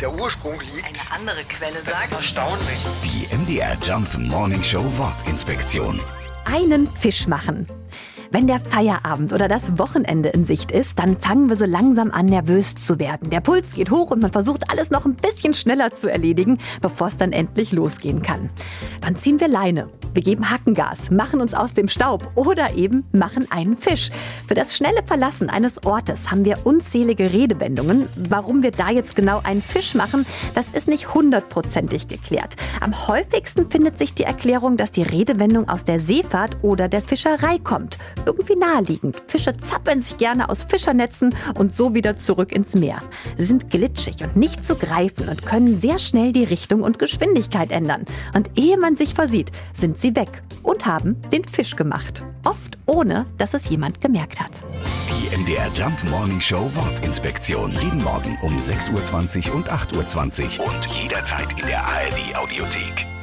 der Ursprung liegt. Eine andere Quelle Das ist sagt. erstaunlich. Die MDR Jump Morning Show Wortinspektion. einen Fisch machen. Wenn der Feierabend oder das Wochenende in Sicht ist, dann fangen wir so langsam an, nervös zu werden. Der Puls geht hoch und man versucht, alles noch ein bisschen schneller zu erledigen, bevor es dann endlich losgehen kann. Dann ziehen wir Leine. Wir geben Hackengas, machen uns aus dem Staub oder eben machen einen Fisch. Für das schnelle Verlassen eines Ortes haben wir unzählige Redewendungen. Warum wir da jetzt genau einen Fisch machen, das ist nicht hundertprozentig geklärt. Am häufigsten findet sich die Erklärung, dass die Redewendung aus der Seefahrt oder der Fischerei kommt. Irgendwie naheliegend. Fische zappeln sich gerne aus Fischernetzen und so wieder zurück ins Meer. Sie sind glitschig und nicht zu greifen und können sehr schnell die Richtung und Geschwindigkeit ändern. Und ehe man sich versieht, sind sie weg und haben den Fisch gemacht. Oft ohne, dass es jemand gemerkt hat. Die MDR Jump Morning Show Wortinspektion. Jeden Morgen um 6.20 Uhr und 8.20 Uhr und jederzeit in der ARD Audiothek.